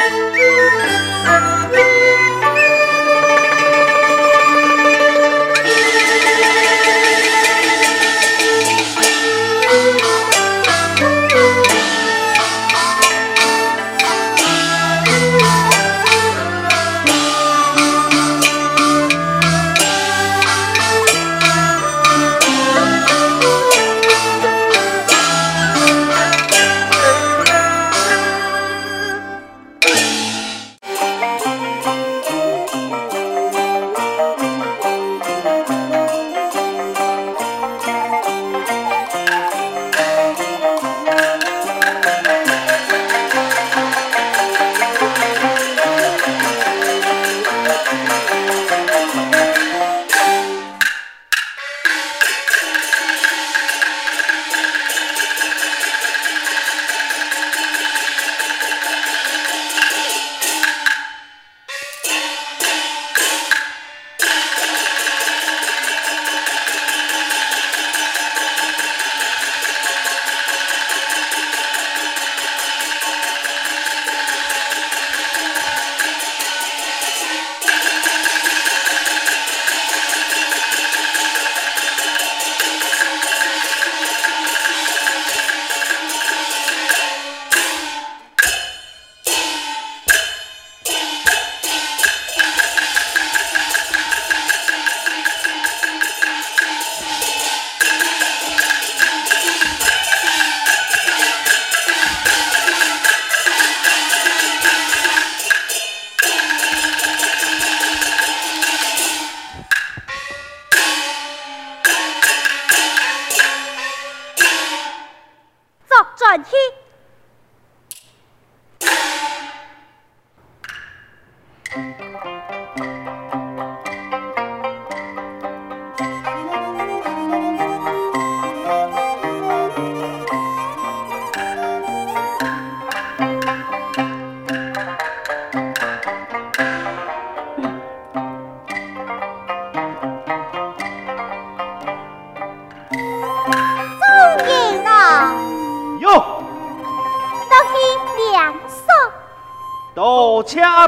Música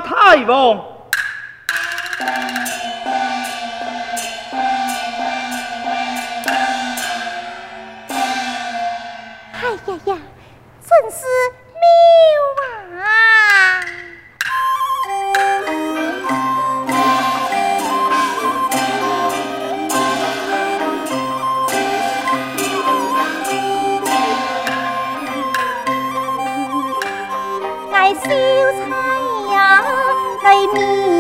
太王，来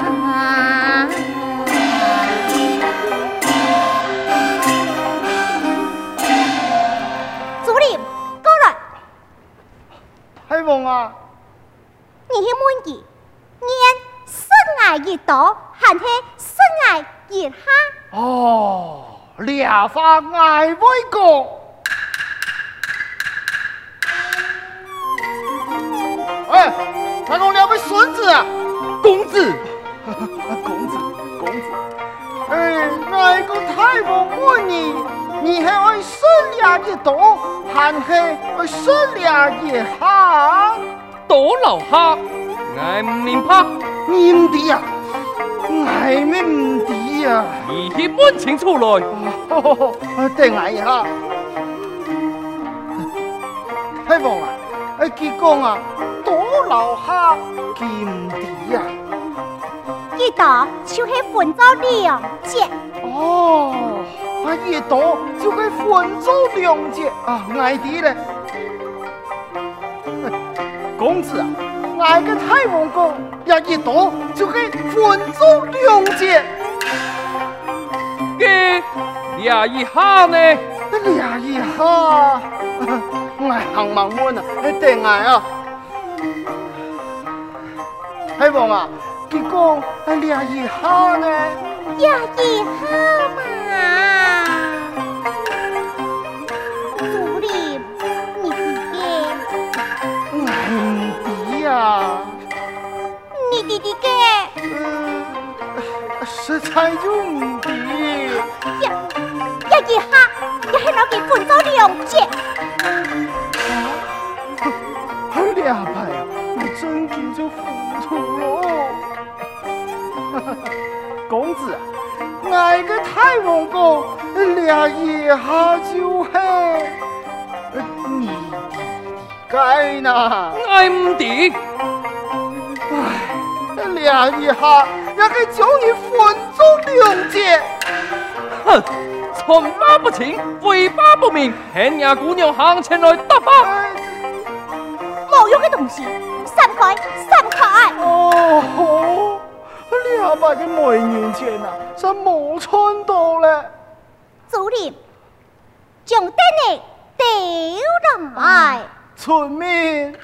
hoa Chú điểm, cô rồi Hay vùng à Nhìn thấy muôn gì Nhìn sân ngài gì tổ Hẳn thế sân ngài gì ha Ồ, lìa pha ngài với cuộc 太公两位孙子啊，公子，公子，公子，哎，那个太公问你，你还爱生两个多，还是爱生两个哈？多老哈，爱唔明白，你唔知呀，爱咩唔知呀？你去问清楚来。等我一下，太王啊，哎，佢讲啊，多留下金地呀。一道就是分做两截。哦，啊一道就可以分做两截啊，爱弟嘞。公子啊，爱个太王宫呀，一刀就可以分做两截。给俩一下呢？俩一下，爱 行忙问啊，等爱啊。太王啊，结果俩一下呢？俩一下嘛。竹林，你弟弟。爱唔弟呀？你弟弟给？嗯，实在就唔弟。呀俩一下，也系攞佢分做两截。啊，两排啊，我真叫做糊涂喽。公子啊，爱个太王公，俩一下就系你该呢？爱唔弟？唉，俩一下也可以将你分做两截。哼，从马不清，尾巴不明，劝伢姑娘行前来打发。冇用的东西，散开，散开。哦，两百个美年钱啊，真冇穿到咧。竹林，将灯呢丢来。村民，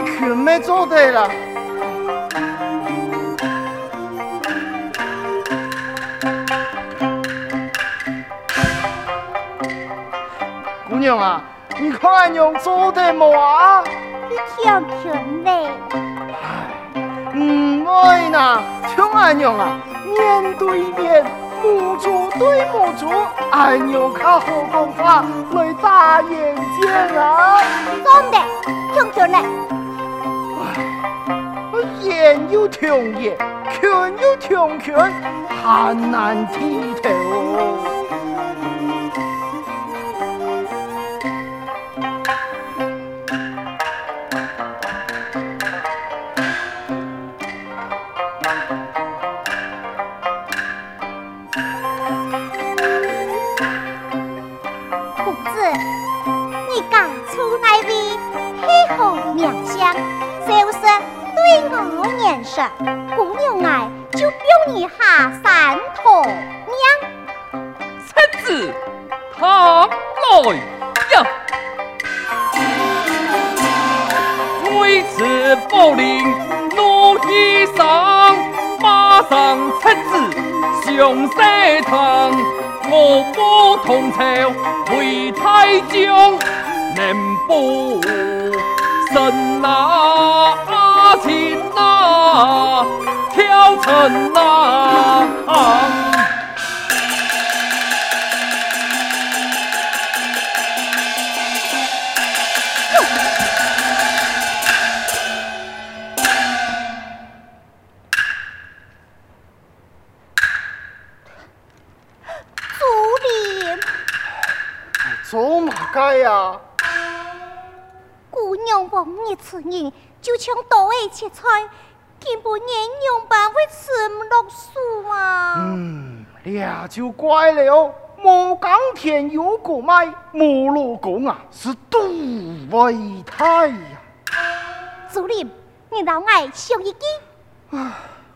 哦，我全没做对了。姑娘啊，你看俺娘做对冇啊？你听听嘞，唔爱呐，像俺娘啊，面对面，母猪对母猪，俺娘靠好讲话来打眼睛啊！真的，听听嘞，言有穷言，拳有穷拳，很难剔透。眼神，姑娘哎就表你下三头娘。赤子，他来呀！为此不灵怒衣裳，马上赤子上山堂，此人，就像多爱切菜，根本连样板会吃不落数啊！嗯，那就怪了。莫耕田有个卖，莫老公啊是杜为太呀。竹林，你老爱想一记。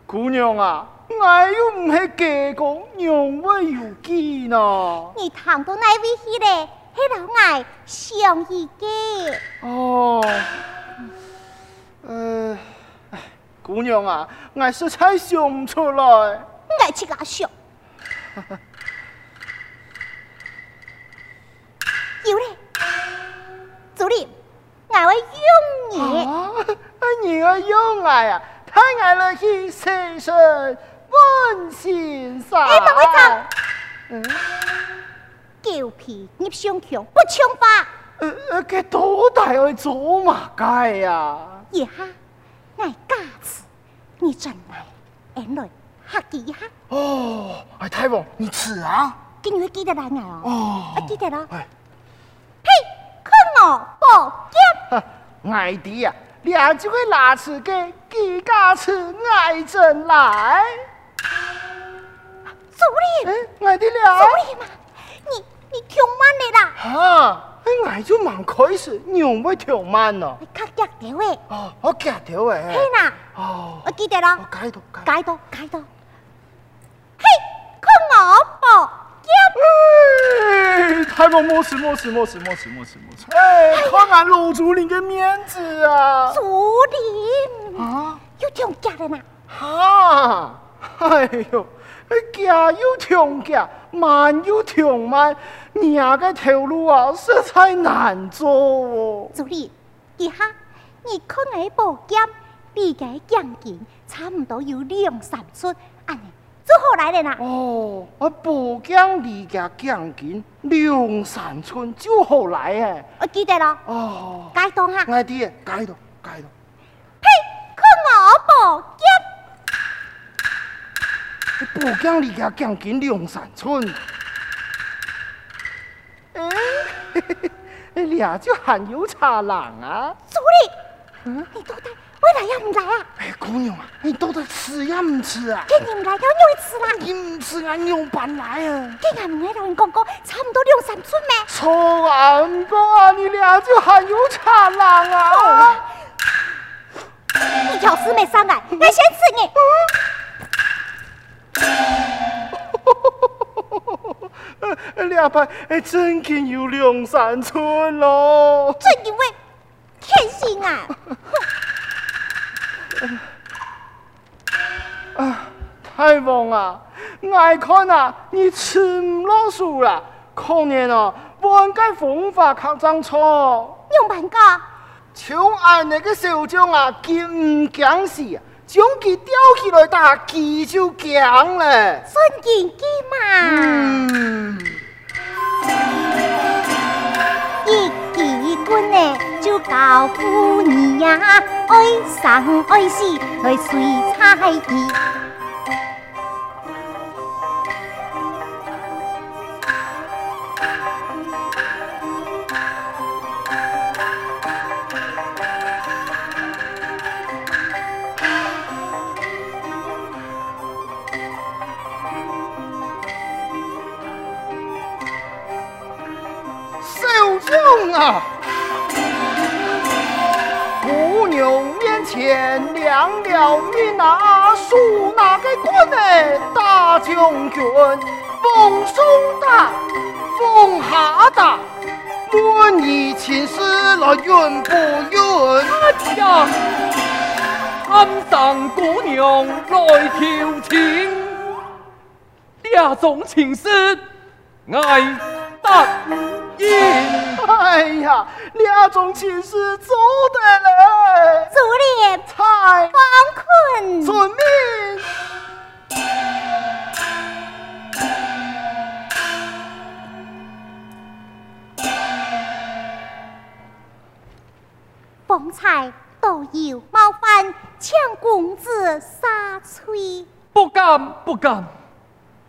姑娘啊，我又唔系假讲，娘为有计呢。你谈到那位去嘞，迄老爱想一个。哦，呃，姑娘啊，我实在想不出来。我去个想。有嘞，主任，我会用你。啊，你会用我呀？太爱了，一生生温馨啥？哎，等会走。嗯。狗皮叶上强，不抢法。呃呃，给多大会做嘛该呀？一下，我加持，你真来，俺来吓几下。哦，哎，太王，你吃啊？今日记得来我哦。啊。记得了。哎。嘿，看我宝剑。爱弟呀，两就会拿出给几家吃爱真来。主任。哎，爱弟了。主任嘛，你你听慢的啦。哈。哎，我就忙开始，你唔会调慢咯。你卡夹条诶。哦，我夹条诶。嘿啦。哦。我记得啦。我解到，解到，解到。嘿，看我宝剑。哎，太莫莫事莫事莫事莫事莫事莫事。哎，看俺老主任嘅面子啊。啊？有听夹的嘛？哈，哎呦，夹又听夹，慢又听慢。你那个条路啊，实在难做哦。助理，一下你看我宝剑，比个钢筋差唔多有两三寸，安尼做好来的啦。哦，我宝剑离个钢筋两三寸就好来诶。我记得了。哦。解冻下。爱弟，解冻，解冻。嘿，看我宝剑。宝剑离个钢筋两三寸。哎，你俩就很有才能啊！助理，嗯，你到底为来要唔来啊？哎，姑娘啊，你到底吃也唔吃啊？今日唔来，要你吃啦！你唔吃，俺用办来啊！今日唔来同你讲过，差唔多两三寸咩？错啊，唔过啊，你俩就很有才能啊！你条丝没上来，我先吃你。真经有两三寸咯！正因为天性啊！啊，太王啊，爱看啊，你吃唔落数啦！可怜哦，换个方法较正错。用办个？像俺那个小将啊，见唔惊死啊！将佢吊起来打，佢就惊了。孙健基嘛。嗯。一结婚呢，就告诉你呀，爱生爱死来随彩意。问你前世来怨不怨？哎呀，暗上姑娘来调情，两种情事爱答应。哎呀，两种情事做得来，做得太方困，遵命。方才都有冒犯，请公子杀罪。不敢，不敢，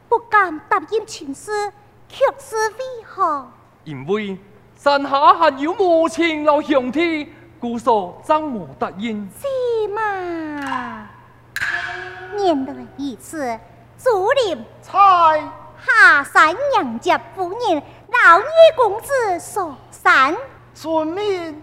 不敢答应情事，却是为何？因为。山下还有母亲老兄弟，故所怎么答应？是嘛？念得一次，竹林菜下山迎接夫人，老女公子所山遵命。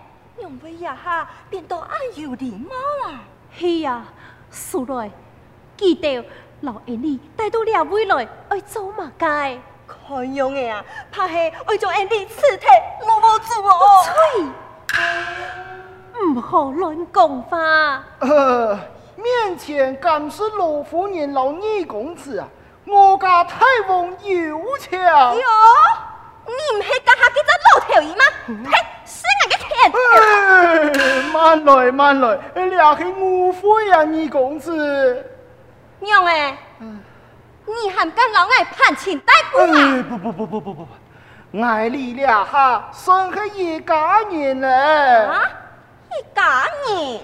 用为呀哈变到爱有礼貌啊！是呀，苏来记得老爷你带到俩位来爱做马街。看样的啊，怕系爱做安尼刺体落无住哦。吹，唔好乱讲话。呃，面前敢是老夫人老二公子啊，我家太王有请。哟，你唔系家下几只老头鱼吗？嘿、嗯，是我嘅天。慢来慢来，俩系误会啊，二公子。娘诶。嗯你还敢老爱攀亲带故啊？哎？不不不不不不不，爱你俩哈算系一家人嘞。啊，一家人？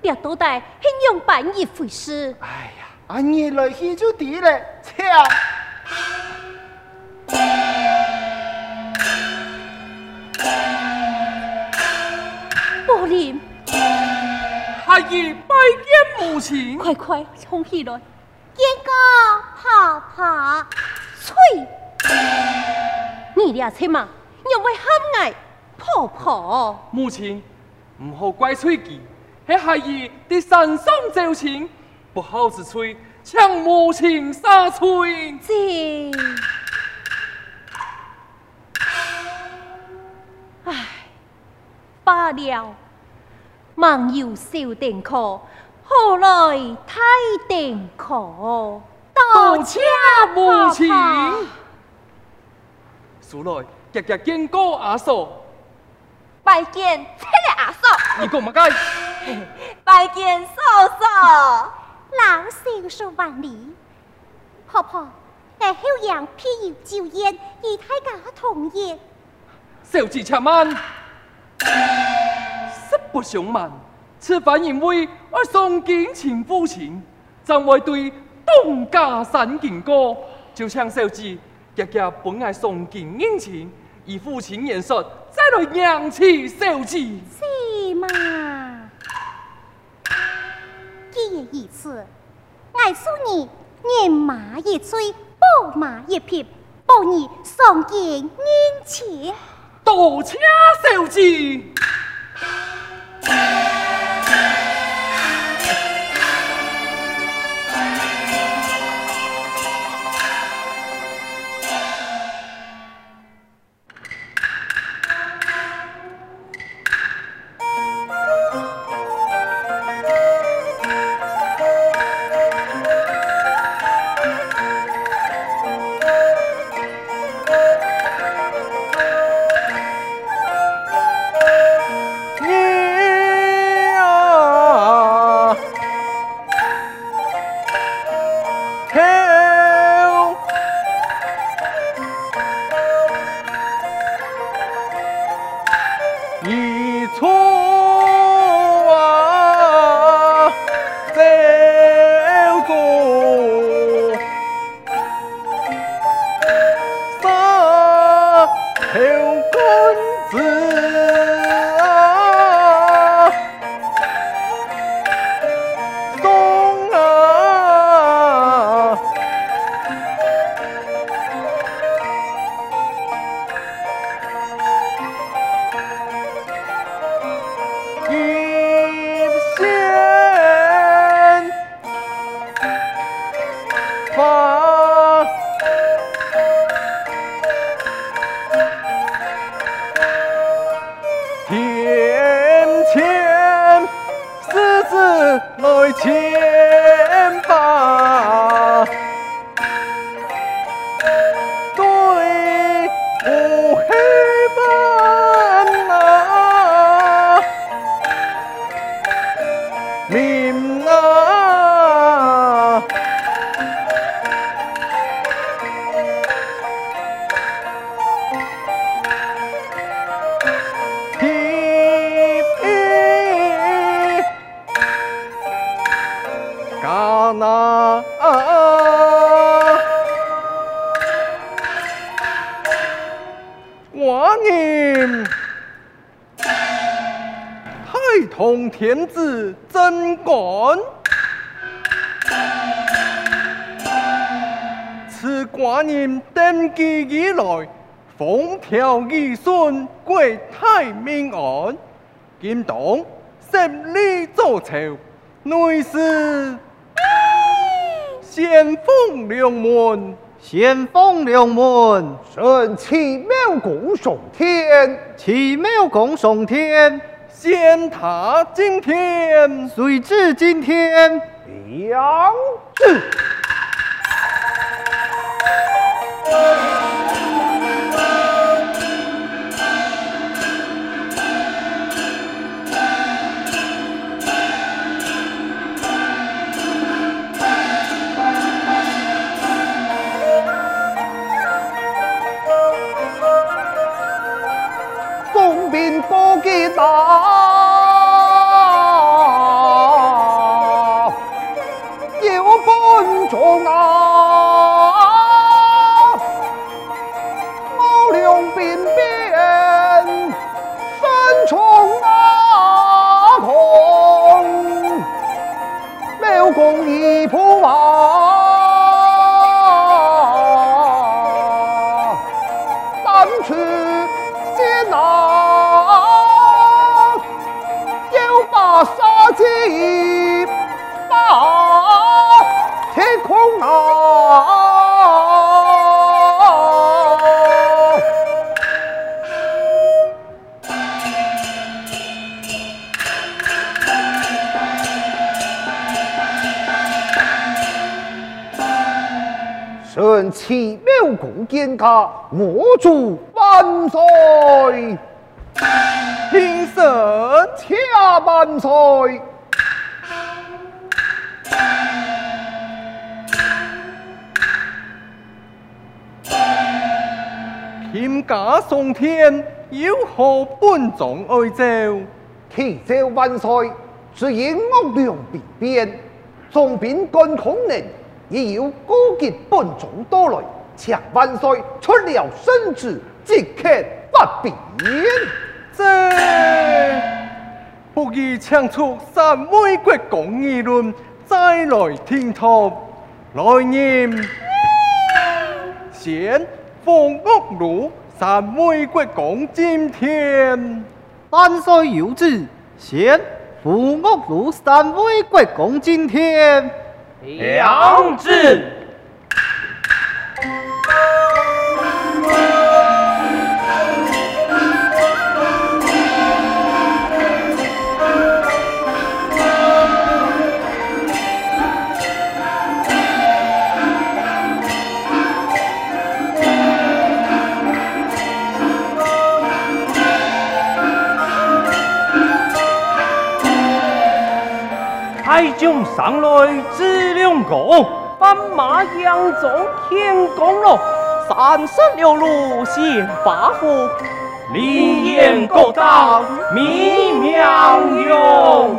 别多带，很用半日回事。哎呀，啊你来去就对了，抢。宝林，孩儿拜见母亲。快快冲起来。见过婆婆，翠，你俩亲嘛，又会喊爱婆婆？母亲，唔好怪翠儿，系孩儿在山上走亲，不好之吹，请母亲撒吹。这，唉，罢了，忙有小定可。后来太定可，多谢母亲。苏来，日日见过阿嫂，拜见阿嫂。你讲乜该？拜见嫂嫂。老少说万里，婆婆，来后阳偏要酒宴，与太家同宴。小姐且慢，实不想问。此番因为我送敬请父亲，怎会对东家三敬过，就像小姐日日本爱送敬殷勤，以父亲言说，再来扬起小姐。是嘛？既然如此，我送你人马一催，宝马一匹，保你送敬殷勤。多谢小姐。Yeah. 天子真干，此寡人登基以来，风调雨顺，国泰民安。今当设立造朝，内侍先锋两门，先锋两门，神奇妙共上天，奇妙共上天，仙塔惊天，谁知今天，两字。臣见他，我祝万岁！天神恰万岁！天驾上天，有何本状哀诏？启奏万岁，只因恶良兵变，众兵干恐人，亦有高洁本种多来，请万岁出了圣旨，即刻发兵。这不如抢出三位国公议论，再来听讨。来念，先封岳庐三位国公今天，万岁有旨，先封岳庐三位国公今天。两字。将上来知两个，斑马扬州天公咯，三十六路献八福，立言高堂，民妙用。